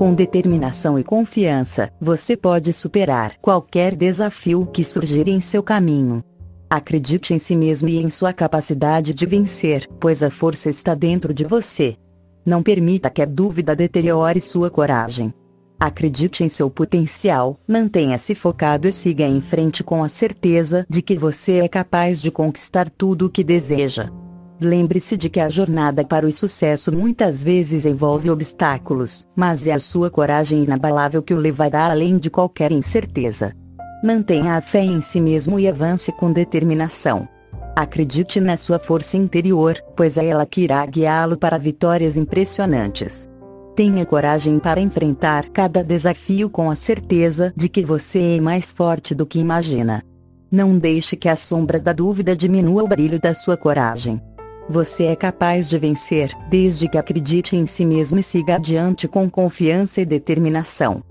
Com determinação e confiança, você pode superar qualquer desafio que surgir em seu caminho. Acredite em si mesmo e em sua capacidade de vencer, pois a força está dentro de você. Não permita que a dúvida deteriore sua coragem. Acredite em seu potencial, mantenha-se focado e siga em frente com a certeza de que você é capaz de conquistar tudo o que deseja. Lembre-se de que a jornada para o sucesso muitas vezes envolve obstáculos, mas é a sua coragem inabalável que o levará além de qualquer incerteza. Mantenha a fé em si mesmo e avance com determinação. Acredite na sua força interior, pois é ela que irá guiá-lo para vitórias impressionantes. Tenha coragem para enfrentar cada desafio com a certeza de que você é mais forte do que imagina. Não deixe que a sombra da dúvida diminua o brilho da sua coragem. Você é capaz de vencer, desde que acredite em si mesmo e siga adiante com confiança e determinação.